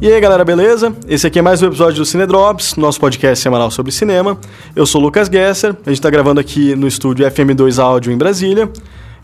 E aí galera, beleza? Esse aqui é mais um episódio do Cine Drops, nosso podcast semanal sobre cinema. Eu sou o Lucas Gesser, a gente tá gravando aqui no estúdio FM2 Áudio em Brasília.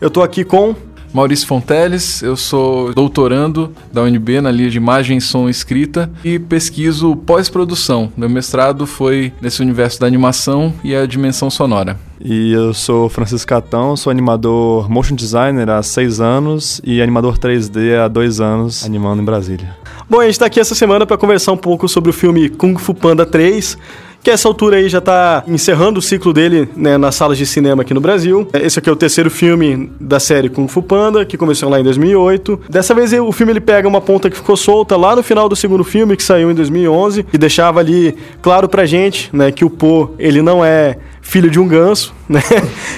Eu tô aqui com Maurício Fonteles, eu sou doutorando da UNB na linha de imagem, som e escrita e pesquiso pós-produção. Meu mestrado foi nesse universo da animação e a dimensão sonora. E eu sou Francisco Catão, sou animador motion designer há seis anos e animador 3D há dois anos, animando em Brasília. Bom, a gente tá aqui essa semana para conversar um pouco sobre o filme Kung Fu Panda 3, que essa altura aí já está encerrando o ciclo dele né, nas salas de cinema aqui no Brasil. Esse aqui é o terceiro filme da série Kung Fu Panda, que começou lá em 2008. Dessa vez o filme ele pega uma ponta que ficou solta lá no final do segundo filme, que saiu em 2011, e deixava ali claro pra gente né, que o Po ele não é filho de um ganso, né?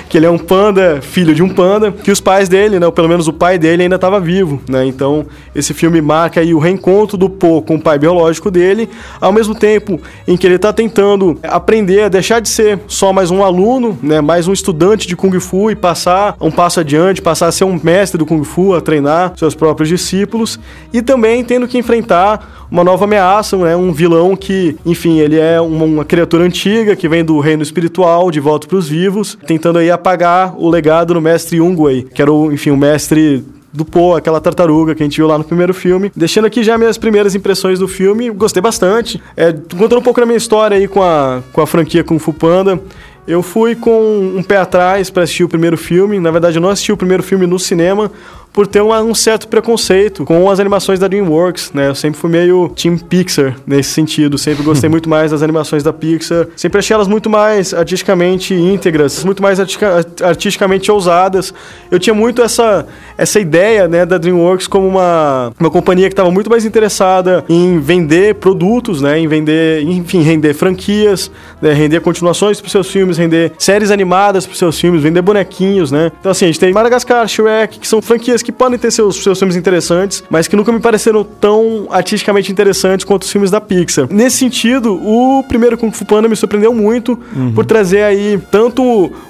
que ele é um panda, filho de um panda, que os pais dele, né, ou pelo menos o pai dele ainda estava vivo, né? Então, esse filme marca aí o reencontro do Po com o pai biológico dele, ao mesmo tempo em que ele está tentando aprender a deixar de ser só mais um aluno, né, mais um estudante de kung fu e passar um passo adiante, passar a ser um mestre do kung fu, a treinar seus próprios discípulos e também tendo que enfrentar uma nova ameaça, né, um vilão que, enfim, ele é uma, uma criatura antiga que vem do reino espiritual de volta para os vivos, tentando aí apagar o legado do mestre Ungwei, que era o, enfim, o mestre do Po, aquela tartaruga que a gente viu lá no primeiro filme. Deixando aqui já minhas primeiras impressões do filme, gostei bastante. É, contando um pouco da minha história aí com a, com a franquia Kung Fu Panda. Eu fui com um pé atrás para assistir o primeiro filme. Na verdade, eu não assisti o primeiro filme no cinema, por ter um, um, certo preconceito com as animações da DreamWorks, né? Eu sempre fui meio Team Pixar nesse sentido, sempre gostei muito mais das animações da Pixar, sempre achei elas muito mais artisticamente íntegras, muito mais artistica, artisticamente ousadas. Eu tinha muito essa, essa ideia, né, da DreamWorks como uma, uma companhia que estava muito mais interessada em vender produtos, né, em vender, enfim, render franquias, né, render continuações para seus filmes, render séries animadas para seus filmes, vender bonequinhos, né? Então assim, a gente tem Madagascar, Shrek, que são franquias que podem ter seus, seus filmes interessantes, mas que nunca me pareceram tão artisticamente interessantes quanto os filmes da Pixar. Nesse sentido, o primeiro Kung Fu Panda me surpreendeu muito uhum. por trazer aí tanto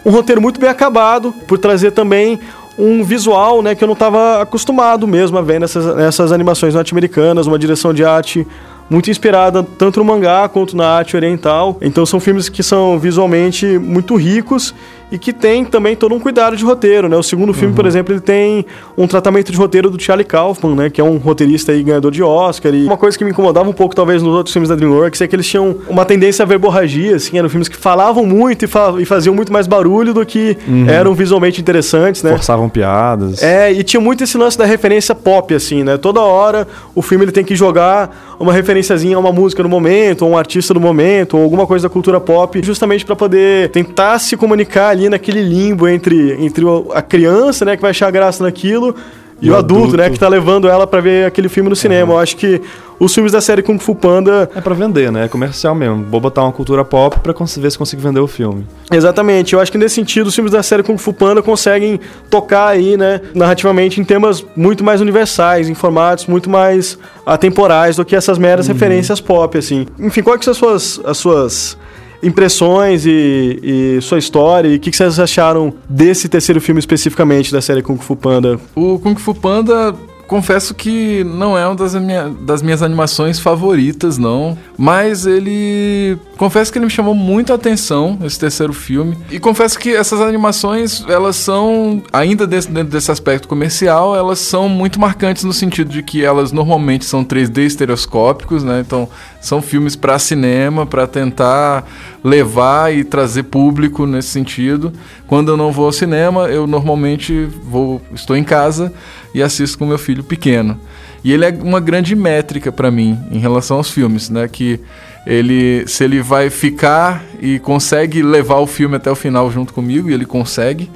um roteiro muito bem acabado, por trazer também um visual, né, que eu não estava acostumado mesmo a ver nessas, nessas animações norte-americanas, uma direção de arte muito inspirada tanto no mangá quanto na arte oriental. Então são filmes que são visualmente muito ricos e que tem também todo um cuidado de roteiro, né? O segundo filme, uhum. por exemplo, ele tem um tratamento de roteiro do Charlie Kaufman, né? Que é um roteirista aí ganhador de Oscar. E uma coisa que me incomodava um pouco, talvez, nos outros filmes da DreamWorks, é que eles tinham uma tendência a verborragia, assim. Eram filmes que falavam muito e, fa e faziam muito mais barulho do que uhum. eram visualmente interessantes, né? Forçavam piadas. É, e tinha muito esse lance da referência pop, assim, né? Toda hora o filme ele tem que jogar uma referenciazinha a uma música no momento, ou um artista no momento, ou alguma coisa da cultura pop, justamente para poder tentar se comunicar ali naquele limbo entre, entre a criança, né, que vai achar graça naquilo, e, e o adulto, adulto, né, que tá levando ela para ver aquele filme no cinema. Uhum. Eu acho que os filmes da série Kung Fu Panda. É para vender, né? É comercial mesmo. Vou botar uma cultura pop para ver se consigo vender o filme. Exatamente. Eu acho que nesse sentido, os filmes da série Kung Fu Panda conseguem tocar aí, né, narrativamente, em temas muito mais universais, em formatos muito mais atemporais do que essas meras uhum. referências pop, assim. Enfim, quais são as suas. As suas impressões e, e, sua história e o que, que, vocês acharam desse terceiro filme especificamente da série Kung Fu Panda? O Kung Fu Panda confesso que não é uma das, minha, das, minhas animações favoritas, não. Mas ele. Confesso que ele me chamou muito a atenção, esse terceiro filme. E confesso que essas animações, elas são, ainda desse, dentro desse aspecto comercial, elas são muito marcantes no sentido de que elas normalmente são 3D estereoscópicos, né? Então, são filmes para cinema, para tentar levar e trazer público nesse sentido. Quando eu não vou ao cinema, eu normalmente vou, estou em casa e assisto com meu filho pequeno. E ele é uma grande métrica para mim em relação aos filmes, né? Que ele, se ele vai ficar e consegue levar o filme até o final junto comigo, e ele consegue,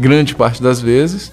grande parte das vezes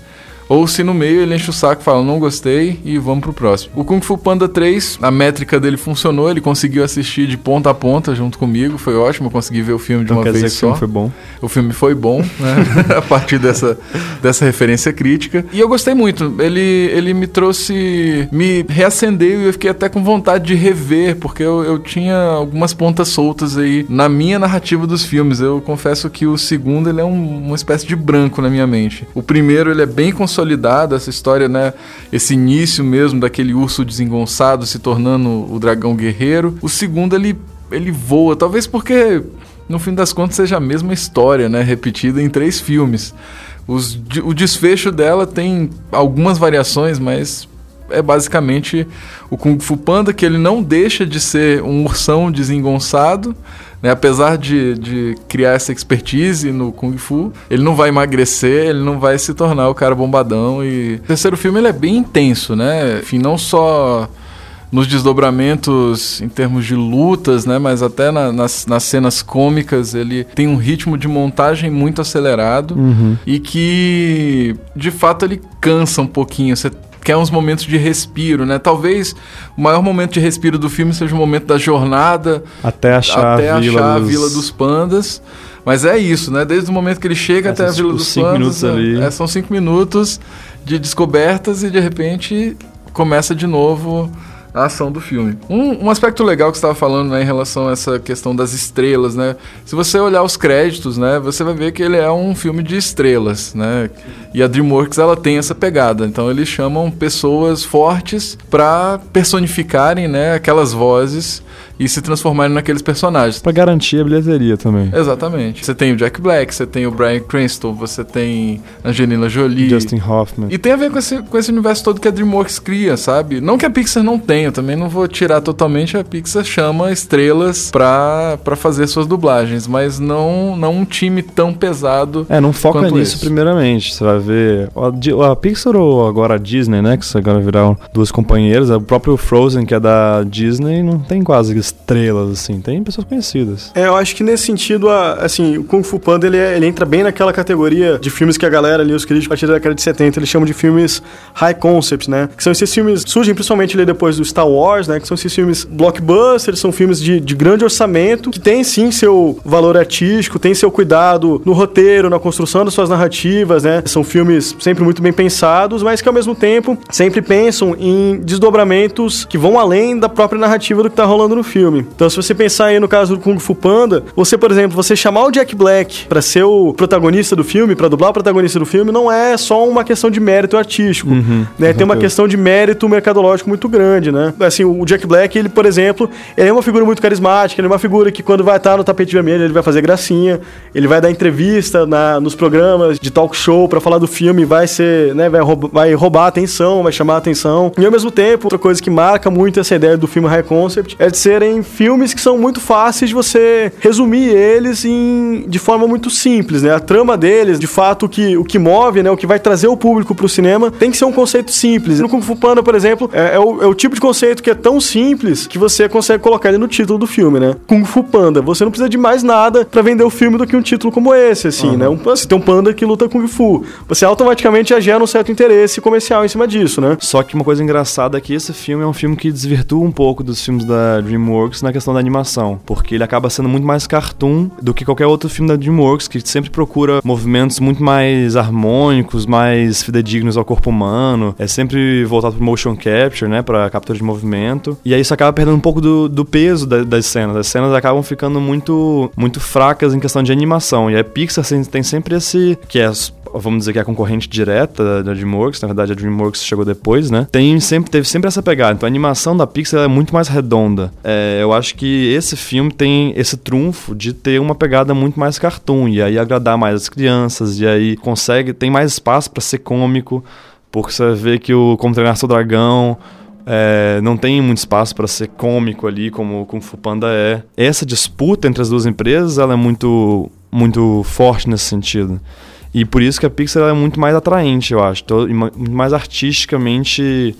ou se no meio ele enche o saco e fala, não gostei e vamos pro próximo. O Kung Fu Panda 3, a métrica dele funcionou, ele conseguiu assistir de ponta a ponta junto comigo, foi ótimo, eu consegui ver o filme de então, uma quer vez dizer só. Que o filme foi bom. O filme foi bom, né? a partir dessa, dessa referência crítica. E eu gostei muito, ele, ele me trouxe, me reacendeu e eu fiquei até com vontade de rever, porque eu, eu tinha algumas pontas soltas aí na minha narrativa dos filmes. Eu confesso que o segundo ele é um, uma espécie de branco na minha mente. O primeiro ele é bem consolidado consolidado essa história, né? Esse início mesmo daquele urso desengonçado se tornando o dragão guerreiro. O segundo ele ele voa, talvez porque no fim das contas seja a mesma história, né, repetida em três filmes. Os, o desfecho dela tem algumas variações, mas é basicamente o Kung Fu Panda, que ele não deixa de ser um ursão desengonçado, né? apesar de, de criar essa expertise no Kung Fu, ele não vai emagrecer, ele não vai se tornar o cara bombadão. E o terceiro filme ele é bem intenso, né? Enfim, não só nos desdobramentos em termos de lutas, né? Mas até na, nas, nas cenas cômicas ele tem um ritmo de montagem muito acelerado uhum. e que de fato ele cansa um pouquinho. Você quer uns momentos de respiro, né? Talvez o maior momento de respiro do filme seja o momento da jornada até achar, até a, vila achar dos... a Vila dos Pandas. Mas é isso, né? Desde o momento que ele chega até a Vila dos cinco Pandas, minutos ali. É, são cinco minutos de descobertas e de repente começa de novo a ação do filme. Um, um aspecto legal que você estava falando né, em relação a essa questão das estrelas, né? Se você olhar os créditos, né, você vai ver que ele é um filme de estrelas, né? E a DreamWorks ela tem essa pegada. Então eles chamam pessoas fortes para personificarem, né, aquelas vozes e se transformarem naqueles personagens. Para garantir a bilheteria também. Exatamente. Você tem o Jack Black, você tem o Brian Cranston, você tem Angelina Jolie. Justin Hoffman. E tem a ver com esse, com esse universo todo que a DreamWorks cria, sabe? Não que a Pixar não tenha, eu também não vou tirar totalmente, a Pixar chama estrelas pra, pra fazer suas dublagens, mas não, não um time tão pesado. É, não foca nisso esse. primeiramente. Você vai ver. A, a Pixar ou agora a Disney, né? Que agora viraram duas companheiras. O próprio Frozen, que é da Disney, não tem quase estrelas, assim. Tem pessoas conhecidas. É, eu acho que nesse sentido, assim, o Kung Fu Panda, ele, é, ele entra bem naquela categoria de filmes que a galera ali, os críticos, a partir da década de 70, eles chamam de filmes high concept, né? Que são esses filmes, surgem principalmente ali depois do Star Wars, né? Que são esses filmes blockbusters, são filmes de, de grande orçamento, que tem sim seu valor artístico, tem seu cuidado no roteiro, na construção das suas narrativas, né? São filmes sempre muito bem pensados, mas que ao mesmo tempo sempre pensam em desdobramentos que vão além da própria narrativa do que tá rolando no filme. Então, se você pensar aí no caso do Kung Fu Panda, você, por exemplo, você chamar o Jack Black para ser o protagonista do filme, para dublar o protagonista do filme, não é só uma questão de mérito artístico, Uhum, né? Tem uma questão de mérito mercadológico muito grande, né? Assim, o Jack Black, ele, por exemplo, ele é uma figura muito carismática, ele é uma figura que quando vai estar no tapete vermelho, ele vai fazer gracinha, ele vai dar entrevista na, nos programas de talk show para falar do filme, vai ser, né, vai, rouba, vai roubar a atenção, vai chamar a atenção. E ao mesmo tempo, outra coisa que marca muito essa ideia do filme high concept é de serem filmes que são muito fáceis de você resumir eles em, de forma muito simples, né? A trama deles, de fato, o que, o que move, né, o que vai trazer o público pro cinema, tem que ser um conceito simples. No Kung Fu Panda, por exemplo, é, é o, é o tipo de conceito que é tão simples que você consegue colocar ele no título do filme, né? Kung Fu Panda. Você não precisa de mais nada para vender o filme do que um título como esse, assim, né? Um, você tem um panda que luta Kung Fu. Você automaticamente já gera um certo interesse comercial em cima disso, né? Só que uma coisa engraçada é que esse filme é um filme que desvirtua um pouco dos filmes da DreamWorks na questão da animação, porque ele acaba sendo muito mais cartoon do que qualquer outro filme da DreamWorks, que sempre procura movimentos muito mais harmônicos, mais fidedignos ao corpo humano, é sempre voltado pro motion capture, né, pra captura de movimento, e aí isso acaba perdendo um pouco do, do peso da- das cenas, as cenas acabam ficando muito, muito fracas em questão de animação, e a Pixar tem- tem sempre esse, que é vamos dizer que é a concorrente direta da, DreamWorks, na verdade a DreamWorks chegou depois, né? Tem sempre, teve sempre essa pegada. Então a animação da Pixar é muito mais redonda. É, eu acho que esse filme tem esse trunfo de ter uma pegada muito mais cartoon e aí agradar mais as crianças e aí consegue, tem mais espaço para ser cômico, porque você vê que o Como Treinar Seu Dragão é, não tem muito espaço para ser cômico ali, como o Kung Fu Panda é. Essa disputa entre as duas empresas, ela é muito, muito forte nesse sentido. E por isso que a Pixar é muito mais atraente, eu acho. E ma- muito mais artisticamente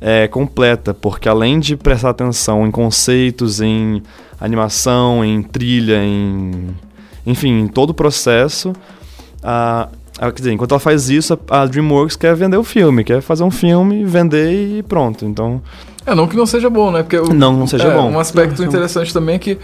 é, completa, porque além de prestar atenção em conceitos, em animação, em trilha, em. Enfim, em todo o processo. A, a- quer dizer, enquanto ela faz isso, a, a DreamWorks quer vender o filme, quer fazer um filme, vender e pronto. Então. É, não que não seja bom, né? Porque o- Não, não seja é, bom. Um aspecto Não, interessante também que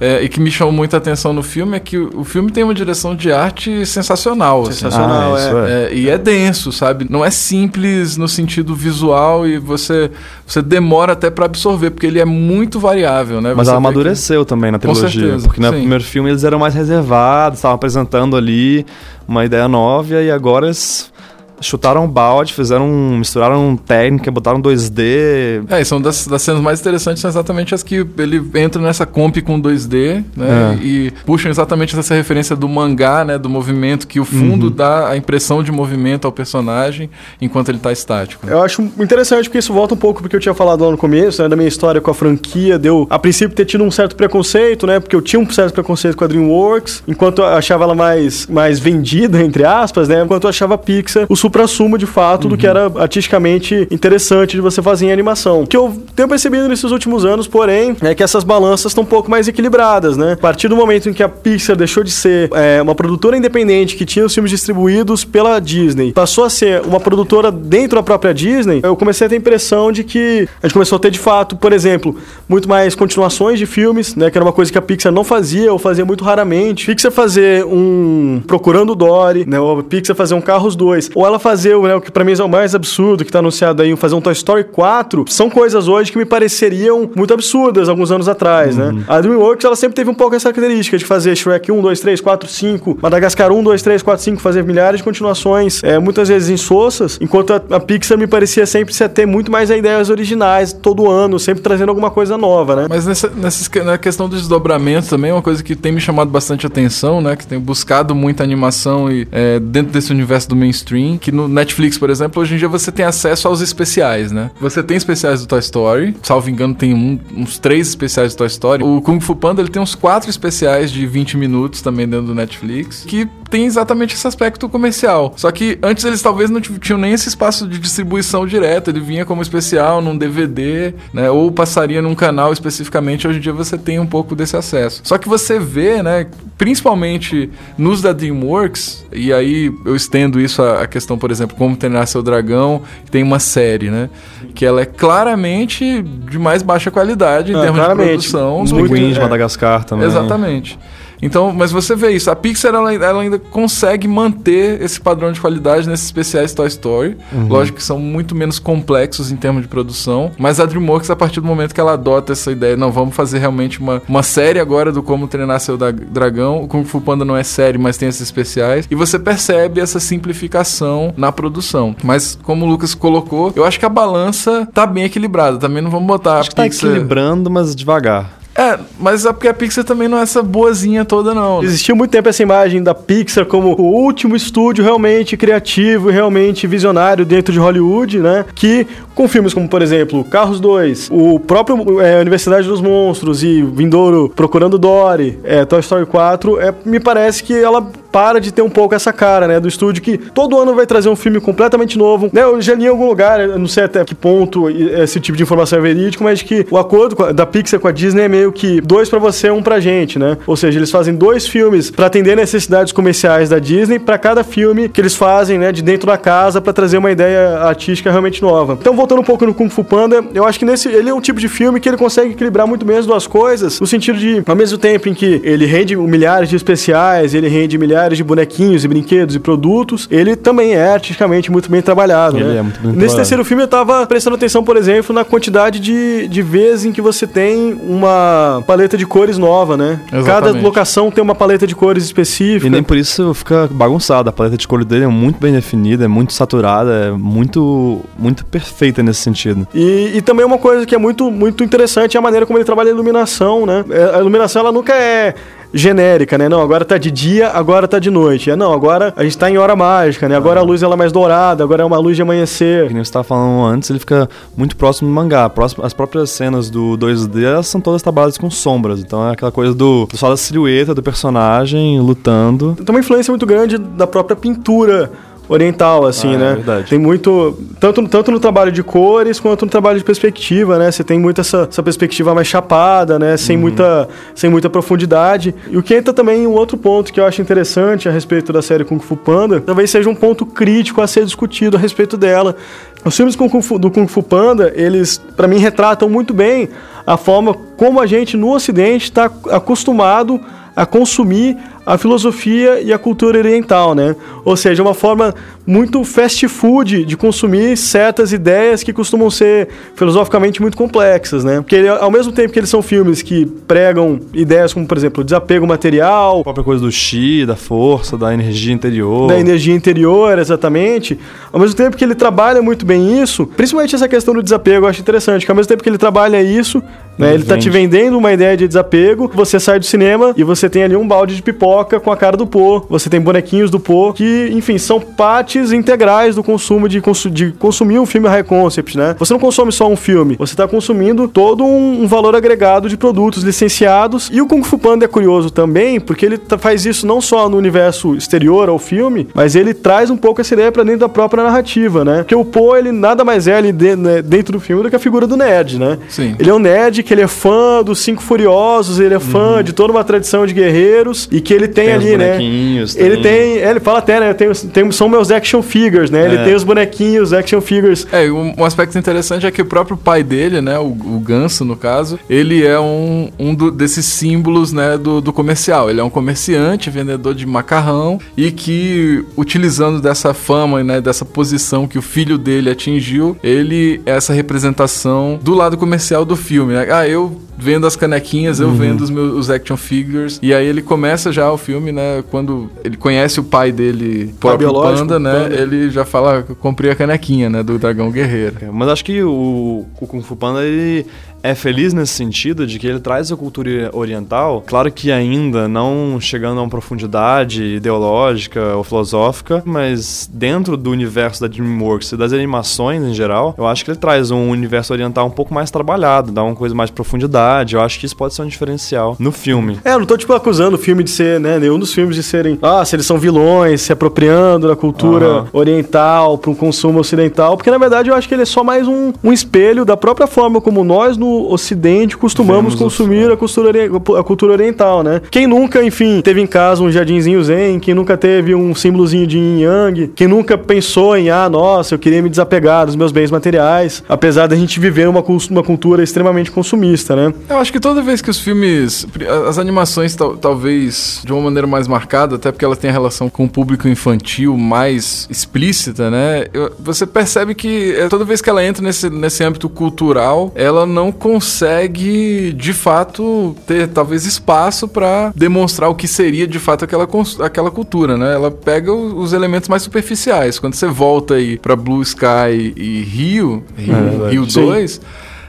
é, e que me chamou muita atenção no filme é que o, o filme tem uma direção de arte sensacional. assim. Sensacional, Ah, isso é. É, e é denso, sabe? Não é simples no sentido visual e você, você demora até pra absorver, porque ele é muito variável, né? Mas Você ela vê que- amadureceu também na Com trilogia. certeza, porque no sim. primeiro filme eles eram mais reservados, estavam apresentando ali uma ideia nova, e agora eles chutaram o balde, fizeram, misturaram técnica, botaram 2D. É, e são das, das cenas mais interessantes são exatamente as que ele entra nessa comp com 2D, né? É. E puxam exatamente essa referência do mangá, né? Do movimento, que o fundo uhum. dá a impressão de movimento ao personagem enquanto ele tá estático. Né? Eu acho interessante porque isso volta um pouco porque eu tinha falado lá no começo, né? Da minha história com a franquia, deu a princípio ter tido um certo preconceito, né? Porque eu tinha um certo preconceito com a DreamWorks, enquanto eu achava ela mais, mais vendida, entre aspas, né? Enquanto eu achava a Pixar o supra-sumo de fato uhum. do que era artisticamente interessante de você fazer em animação. O que eu tenho percebido nesses últimos anos, porém, é que essas balanças estão um pouco mais equilibradas, né? A partir do momento em que a Pixar deixou de ser é, uma produtora independente que tinha os filmes distribuídos pela Disney, passou a ser uma produtora dentro da própria Disney, eu comecei a ter a impressão de que a gente começou a ter de fato, por exemplo, muito mais continuações de filmes, né? Que era uma coisa que a Pixar não fazia ou fazia muito raramente. Pixar fazer um Procurando Dory, né? Ou a Pixar fazer um Carros 2, ou ela fazer né, o que para mim é o mais absurdo que tá anunciado aí, fazer um Toy Story 4, são coisas hoje que me pareceriam muito absurdas alguns anos atrás, né? uhum. né? A DreamWorks ela sempre teve um pouco essa característica de fazer Shrek 1, 2, 3, 4, 5, Madagascar 1, 2, 3, 4, 5, fazer milhares de continuações, é, muitas vezes insossas, enquanto a, a Pixar me parecia sempre ser ter muito mais ideias originais todo ano, sempre trazendo alguma coisa nova, né? Mas nessa, nessa na questão do desdobramento também, é uma coisa que tem me chamado bastante atenção, né? Que tem buscado muita animação e é, dentro desse universo do mainstream, que no Netflix, por exemplo, hoje em dia você tem acesso aos especiais, né? Você tem especiais do Toy Story, salvo engano, tem um, uns três especiais do Toy Story. O Kung Fu Panda ele tem uns quatro especiais de 20 minutos também dentro do Netflix, que tem exatamente esse aspecto comercial. Só que antes eles talvez não tinham nem esse espaço de distribuição direta, ele vinha como especial num DVD, né? Ou passaria num canal especificamente. Hoje em dia você tem um pouco desse acesso. Só que você vê, né? Principalmente nos da DreamWorks, e aí eu estendo isso à questão, por exemplo, como treinar seu dragão, tem uma série, né? Que ela é claramente de mais baixa qualidade em ah, termos de produção. Os pinguins de Madagascar também. Exatamente. Então, mas você vê isso, a Pixar ela, ela, ainda consegue manter esse padrão de qualidade nesses especiais Toy Story. Uhum. Lógico que são muito menos complexos em termos de produção, mas a DreamWorks a partir do momento que ela adota essa ideia, não vamos fazer realmente uma, uma série agora do como treinar seu dragão. O Kung Fu Panda não é série, mas tem esses especiais e você percebe essa simplificação na produção. Mas como o Lucas colocou, eu acho que a balança tá bem equilibrada. Também não vamos botar acho a Pixar... tá equilibrando, mas devagar. É, mas é porque a Pixar também não é essa boazinha toda, não. Né? Existiu muito tempo essa imagem da Pixar como o último estúdio realmente criativo e realmente visionário dentro de Hollywood, né? Que com filmes como, por exemplo, Carros 2, o próprio é, Universidade dos Monstros e Vindouro Procurando Dory, é, Toy Story 4, é, me parece que ela para de ter um pouco essa cara, né, do estúdio que todo ano vai trazer um filme completamente novo. Né, eu já li em algum lugar, não sei até que ponto esse tipo de informação é verídico, mas que o acordo da Pixar com a Disney é meio que dois para você, um pra gente, né? Ou seja, eles fazem dois filmes para atender necessidades comerciais da Disney para cada filme que eles fazem, né, de dentro da casa para trazer uma ideia artística realmente nova. Então, voltando um pouco no Kung Fu Panda, eu acho que nesse ele é um tipo de filme que ele consegue equilibrar muito bem as duas coisas, no sentido de, ao mesmo tempo em que ele rende milhares de especiais, ele rende milhares de bonequinhos e brinquedos e produtos, ele também é artisticamente muito bem trabalhado. Ele né? é muito bem Nesse trabalhado. terceiro filme eu tava prestando atenção, por exemplo, na quantidade de, de vezes em que você tem uma paleta de cores nova, né? Exatamente. Cada locação tem uma paleta de cores específica. E nem por isso fica bagunçada. A paleta de cores dele é muito bem definida, é muito saturada, é muito, muito perfeita nesse sentido. E, e também uma coisa que é muito, muito interessante é a maneira como ele trabalha a iluminação, né? É, a iluminação ela nunca é genérica, né? Não, agora tá de dia, agora tá de noite. É, não, agora a gente tá em hora mágica, né? Agora a luz ela é mais dourada, agora é uma luz de amanhecer. Que nem você tava falando antes, ele fica muito próximo do mangá. As próprias cenas do 2D, elas são todas trabalhadas com sombras. Então é aquela coisa do só da silhueta do personagem lutando. Tem uma influência muito grande da própria pintura oriental, assim, ah, né? É verdade. Tem muito. Tanto, tanto no trabalho de cores quanto no trabalho de perspectiva, né? Você tem muito essa, essa perspectiva mais chapada, né? Sem, uhum. muita, sem muita profundidade. E o que entra também em um outro ponto que eu acho interessante a respeito da série Kung Fu Panda, talvez seja um ponto crítico a ser discutido a respeito dela. Os filmes do Kung Fu Panda, eles, para mim, retratam muito bem a forma como a gente no Ocidente está acostumado a consumir a filosofia e a cultura oriental, né? Ou seja, uma forma muito fast food de consumir certas ideias que costumam ser filosoficamente muito complexas, né? Porque ele, ao mesmo tempo que eles são filmes que pregam ideias como, por exemplo, desapego material, A própria coisa do chi, da força, da energia interior. da energia interior, exatamente. Ao mesmo tempo que ele trabalha muito bem isso, principalmente essa questão do desapego, eu acho interessante, que ao mesmo tempo que ele trabalha isso, né, Ele ele tá te vende. vendendo uma ideia de desapego, você sai do cinema e você tem ali um balde de pipoca com a cara do Pô, você tem bonequinhos do Pô, que, enfim, são partes integrais do consumo de, consu- de consumir um filme high concept, né? Você não consome só um filme, você tá consumindo todo um, um valor agregado de produtos licenciados. E o Kung Fu Panda é curioso também, porque ele tá- faz isso não só no universo exterior ao filme, mas ele traz um pouco essa ideia pra dentro da própria narrativa, né? Porque o Po, ele nada mais é ali de- né, dentro do filme do que a figura do nerd, né? Sim. Ele é um nerd que ele é fã dos Cinco Furiosos, ele é fã de toda uma tradição de guerreiros e que ele tem, Tem os ali, né? bonequinhos, Ele tem- é, ele fala até, né? Tem, tem- são meus action figures, né? Ele É. tem os bonequinhos, action figures. É, um, um aspecto interessante é que o próprio pai dele, né, o, o Ganso, no caso, ele é um, um do- desses símbolos, né, do, do comercial. Ele é um comerciante, vendedor de macarrão e que, utilizando dessa fama, né, dessa posição que o filho dele atingiu, ele é essa representação do lado comercial do filme, né? Ah, eu vendo as canequinhas, eu vendo os meus os action figures. E aí ele começa já o filme, né, quando ele conhece o pai dele, próprio biológico, Panda, né, Panda. ele já fala, "Eu comprei a canequinha, né, do dragão guerreiro. Mas acho que o, o Kung Fu Panda ele é feliz nesse sentido de que ele traz a cultura oriental, claro que ainda não chegando a uma profundidade ideológica ou filosófica, mas dentro do universo da DreamWorks e das animações em geral, eu acho que ele traz um universo oriental um pouco mais trabalhado, dá uma coisa mais de profundidade. Eu acho que isso pode ser um diferencial no filme. É, eu não tô, tipo, acusando o filme de ser, né, nenhum dos filmes de serem, ah, se eles são vilões, se apropriando da cultura Aham. oriental para um consumo ocidental, porque na verdade eu acho que ele é só mais um, um espelho da própria forma como nós no ocidente costumamos Vemos consumir a cultura, a cultura oriental, né? Quem nunca, enfim, teve em casa um jardinzinho zen, quem nunca teve um símbolozinho de yin yang, quem nunca pensou em, ah, nossa, eu queria me desapegar dos meus bens materiais, apesar da gente viver uma, uma cultura extremamente consumista, né? Eu acho que toda vez que os filmes. As animações, tal- talvez de uma maneira mais marcada, até porque elas têm a relação com o público infantil mais explícita, né? você percebe que é, toda vez que ela entra nesse, nesse âmbito cultural, ela não consegue, de fato, ter talvez espaço pra demonstrar o que seria de fato aquela, aquela cultura, né? Ela pega o- os elementos mais superficiais. Quando você volta aí pra Blue Sky e Rio, Rio, verdade. Rio Sim. 2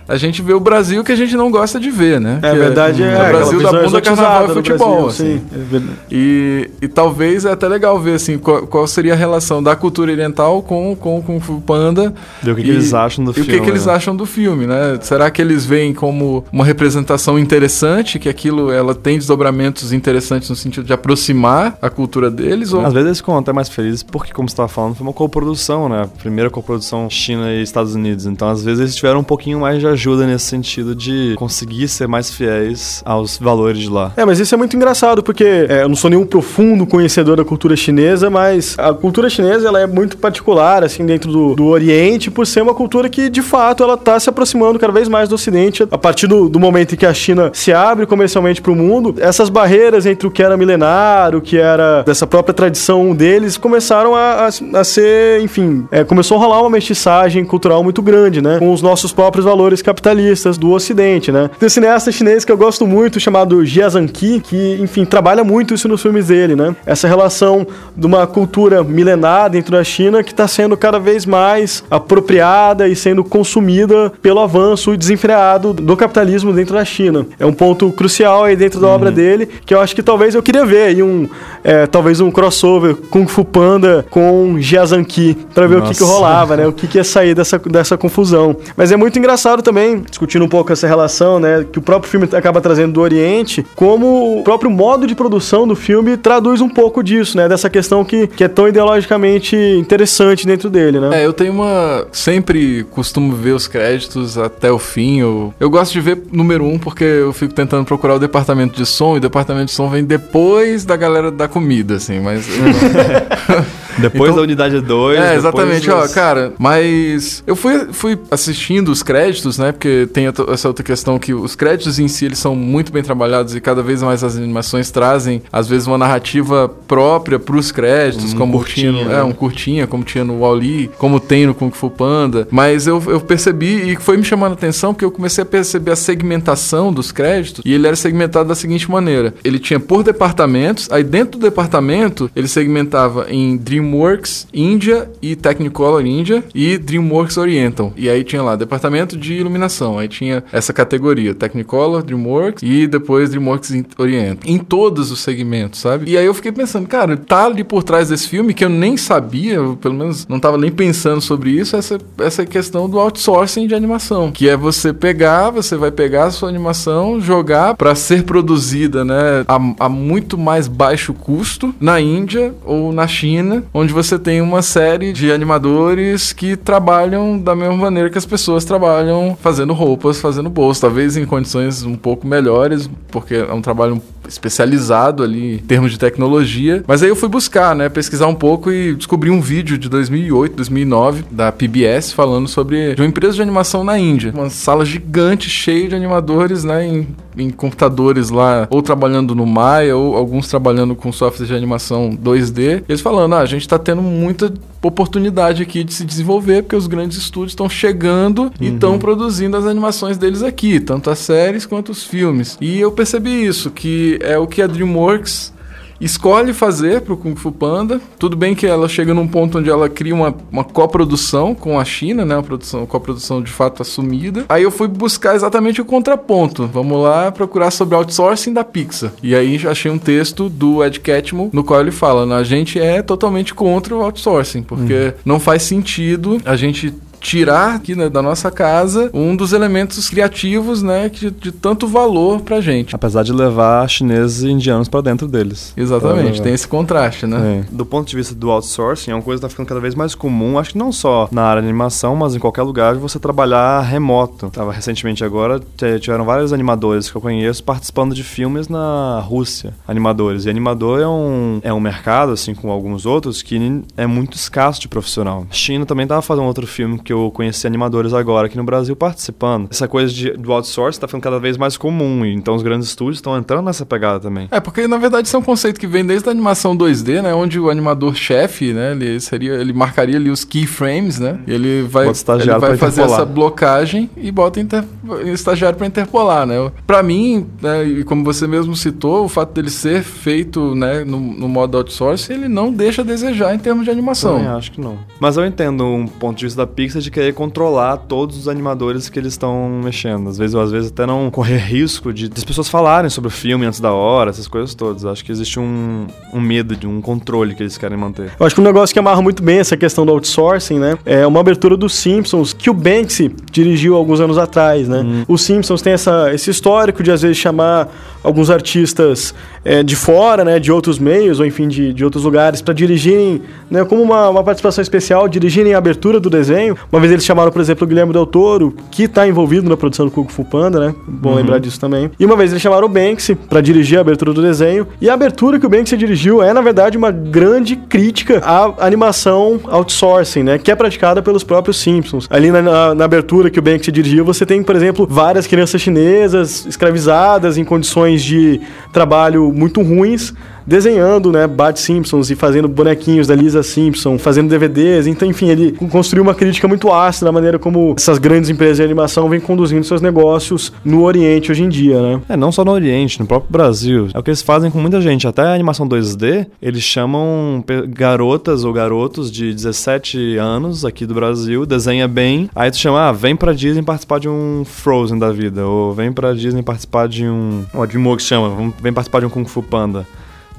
a gente vê o Brasil que a gente não gosta de ver, né? É, Que verdade é, o aquela Brasil da bunda, carnaval e futebol. Brasil, assim. sim, é. E, e talvez é até legal ver assim qual, qual seria a relação da cultura oriental com com Kung Fu Panda Ver o que, que e- eles acham do e filme. o que, que eles né? acham do filme, né? Será que eles veem como uma representação interessante, que aquilo ela tem desdobramentos interessantes no sentido de aproximar a cultura deles? Ou... Às vezes eles ficam até mais felizes porque, como você estava falando, foi uma coprodução, né? A primeira coprodução China e Estados Unidos. Então, às vezes, eles tiveram um pouquinho mais de ajuda nesse sentido de conseguir ser mais fiéis aos valores de lá. É, mas isso é muito engraçado, porque é, eu não sou nenhum profundo conhecedor da cultura chinesa, mas a cultura chinesa ela é muito particular, assim, dentro do, do Oriente, por ser uma cultura que, de fato, ela tá se aproximando cada vez mais do Ocidente. A partir do, do momento em que a China se abre comercialmente para o mundo, essas barreiras entre o que era milenar, o que era dessa própria tradição deles, começaram a, a, a ser, enfim, é, começou a rolar uma mestiçagem cultural muito grande, né? Com os nossos próprios valores capitalistas do Ocidente, né? Tem um cineasta chinês que eu gosto muito, chamado Jia Zhangqi, que, enfim, trabalha muito isso nos filmes dele, né? Essa relação de uma cultura milenar dentro da China que está sendo cada vez mais apropriada e sendo consumida pelo avanço desenfreado do capitalismo dentro da China. É um ponto crucial aí dentro da obra dele, que eu acho que talvez eu queria ver aí um, é, talvez um crossover Kung Fu Panda com Jia Zhangqi, pra ver o que que Nossa. rolava, né? O que que ia sair dessa, dessa confusão. Mas é muito engraçado também, discutindo um pouco essa relação, né? Que o próprio filme acaba trazendo do Oriente, como o próprio modo de produção do filme traduz um pouco disso, né? Dessa questão que, que é tão ideologicamente interessante dentro dele, né? É, eu tenho uma. Sempre costumo ver os créditos até o fim. Eu, eu gosto de ver número um porque eu fico tentando procurar o departamento de som e o departamento de som vem depois da galera da comida, assim, mas. Depois Então- da unidade 2. É, exatamente, ó, cara, mas eu fui, fui assistindo os créditos, né? Porque tem essa outra questão que os créditos em si eles são muito bem trabalhados e cada vez mais as animações trazem, às vezes, uma narrativa própria pros créditos, Um como curtinha, tinha né? é, um curtinha, como tinha no Wall-E, como tem no Kung Fu Panda. Mas eu, eu percebi e foi me chamando a atenção porque eu comecei a perceber a segmentação dos créditos e ele era segmentado da seguinte maneira: ele tinha por departamentos, aí dentro do departamento ele segmentava em DreamWorks India e Technicolor India e DreamWorks Oriental. E aí tinha lá departamento de iluminação, aí tinha essa categoria Technicolor, DreamWorks e depois DreamWorks Oriental. Em todos os segmentos, sabe? E aí eu fiquei pensando, cara, tá ali por trás desse filme que eu nem sabia, pelo menos não tava nem pensando sobre isso, essa, essa questão do outsourcing de animação, que é você pegar, você vai pegar a sua animação, jogar pra ser produzida, né, a, a muito mais baixo custo na Índia ou na China, onde você tem uma série de animadores que trabalham da mesma maneira que as pessoas trabalham fazendo roupas, fazendo bolsos, talvez em condições um pouco melhores, porque é um trabalho especializado ali em termos de tecnologia. Mas aí eu fui buscar, né, pesquisar um pouco e descobri um vídeo de 2008, 2009 da PBS falando sobre uma empresa de animação na Índia, uma sala gigante cheia de animadores, né, em, em computadores lá, ou trabalhando no Maya, ou alguns trabalhando com software de animação 2D. Eles falando, ah, a gente tá tendo muita oportunidade aqui de se desenvolver, porque os grandes estúdios estão chegando e estão produzindo as animações deles aqui, tanto as séries quanto os filmes. E eu percebi isso, que é o que a DreamWorks escolhe fazer pro Kung Fu Panda. Tudo bem que ela chega num ponto onde ela cria uma, uma coprodução com a China, né? Uma produção, coprodução de fato assumida. Aí eu fui buscar exatamente o contraponto. Vamos lá procurar sobre outsourcing da Pixar. E aí achei um texto do Ed Catmull no qual ele fala: "Né, a gente é totalmente contra o outsourcing, porque não faz sentido a gente tirar aqui né, da nossa casa um dos elementos criativos, né, que de, de tanto valor pra gente. Apesar de levar chineses e indianos pra dentro deles. Exatamente, tem esse contraste, né? É. Do ponto de vista do outsourcing, é uma coisa que tá ficando cada vez mais comum, acho que não só na área de animação, mas em qualquer lugar de você trabalhar remoto. Tava recentemente agora, tiveram vários animadores que eu conheço participando de filmes na Rússia, animadores. E animador é um, é um mercado, assim como alguns outros, que é muito escasso de profissional. A China também tava fazendo outro filme que eu conheci animadores agora aqui no Brasil participando. Essa coisa de, do outsourcing tá ficando cada vez mais comum, então os grandes estúdios estão entrando nessa pegada também. É, porque na verdade isso é um conceito que vem desde a animação 2D, né? Onde o animador-chefe, né? Ele seria, ele marcaria ali os keyframes, né? E ele vai, ele vai fazer essa blocagem e bota inter, estagiário para interpolar, né? Pra mim, né, e como você mesmo citou, o fato dele ser feito, né, no, no modo outsourcing, ele não deixa a desejar em termos de animação. Também acho que não. Mas eu entendo um ponto de vista da Pixar de querer controlar todos os animadores que eles estão mexendo. Às vezes, ou às vezes até não correr risco de as pessoas falarem sobre o filme antes da hora, essas coisas todas. Acho que existe um, um medo de um controle que eles querem manter. Eu acho que um negócio que amarra muito bem essa questão do outsourcing, né? É uma abertura dos Simpsons que o Banksy dirigiu alguns anos atrás, né? Os Simpsons tem essa, esse histórico de às vezes chamar alguns artistas é, de fora, né? De outros meios ou enfim de, de outros lugares para dirigirem, né? Como uma, uma participação especial, dirigirem a abertura do desenho. Uma vez eles chamaram, por exemplo, o Guilherme Del Toro, que está envolvido na produção do Kung Fu Panda, né? Bom lembrar disso também. E uma vez eles chamaram o Banksy para dirigir a abertura do desenho. E a abertura que o Banksy dirigiu é, na verdade, uma grande crítica à animação outsourcing, né? Que é praticada pelos próprios Simpsons. Ali na, na- na abertura que o Banksy dirigiu, você tem, por exemplo, várias crianças chinesas escravizadas em condições de trabalho muito ruins. Desenhando, né, Bart Simpsons e fazendo bonequinhos da Lisa Simpson, fazendo DVDs. Então, enfim, ele construiu uma crítica muito ácida da maneira como essas grandes empresas de animação vêm conduzindo seus negócios no Oriente hoje em dia, né? É, não só no Oriente, no próprio Brasil. É o que eles fazem com muita gente. Até a animação 2D, eles chamam garotas ou garotos de 17 anos aqui do Brasil, desenha bem. Aí tu chama, ah, vem pra Disney participar de um Frozen da vida. Ou vem pra Disney participar de um. Ó, DreamWorks chama, vamos- vem participar de um Kung Fu Panda.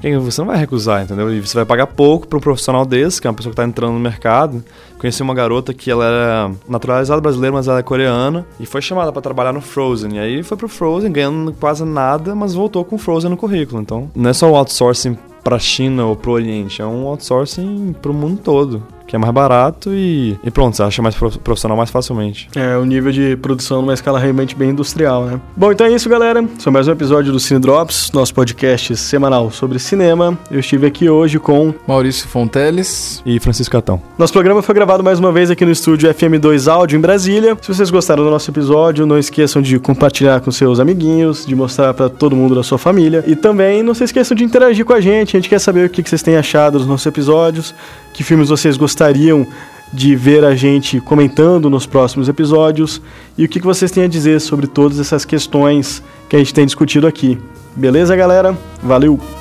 Você não vai recusar, entendeu? E você vai pagar pouco para um profissional desse, que é uma pessoa que tá entrando no mercado. Conheci uma garota que ela era naturalizada brasileira, mas ela é coreana, e foi chamada para trabalhar no Frozen. E aí foi pro Frozen, ganhando quase nada, mas voltou com Frozen no currículo. Então, não é só o outsourcing pra China ou pro Oriente, é um outsourcing pro mundo todo. que é mais barato e, e pronto, você acha mais profissional mais facilmente. É, o nível de produção numa escala realmente bem industrial, né? Bom, então é isso, galera. Esse é mais um episódio do Cine Drops, nosso podcast semanal sobre cinema. Eu estive aqui hoje com Maurício Fonteles e Francisco Catão. Nosso programa foi gravado mais uma vez aqui no estúdio FM2 Áudio em Brasília. Se vocês gostaram do nosso episódio, não esqueçam de compartilhar com seus amiguinhos, de mostrar para todo mundo da sua família e também não se esqueçam de interagir com a gente. A gente quer saber o que vocês têm achado dos nossos episódios, que filmes vocês gostariam de ver a gente comentando nos próximos episódios e o que vocês têm a dizer sobre todas essas questões que a gente tem discutido aqui. Beleza, galera? Valeu!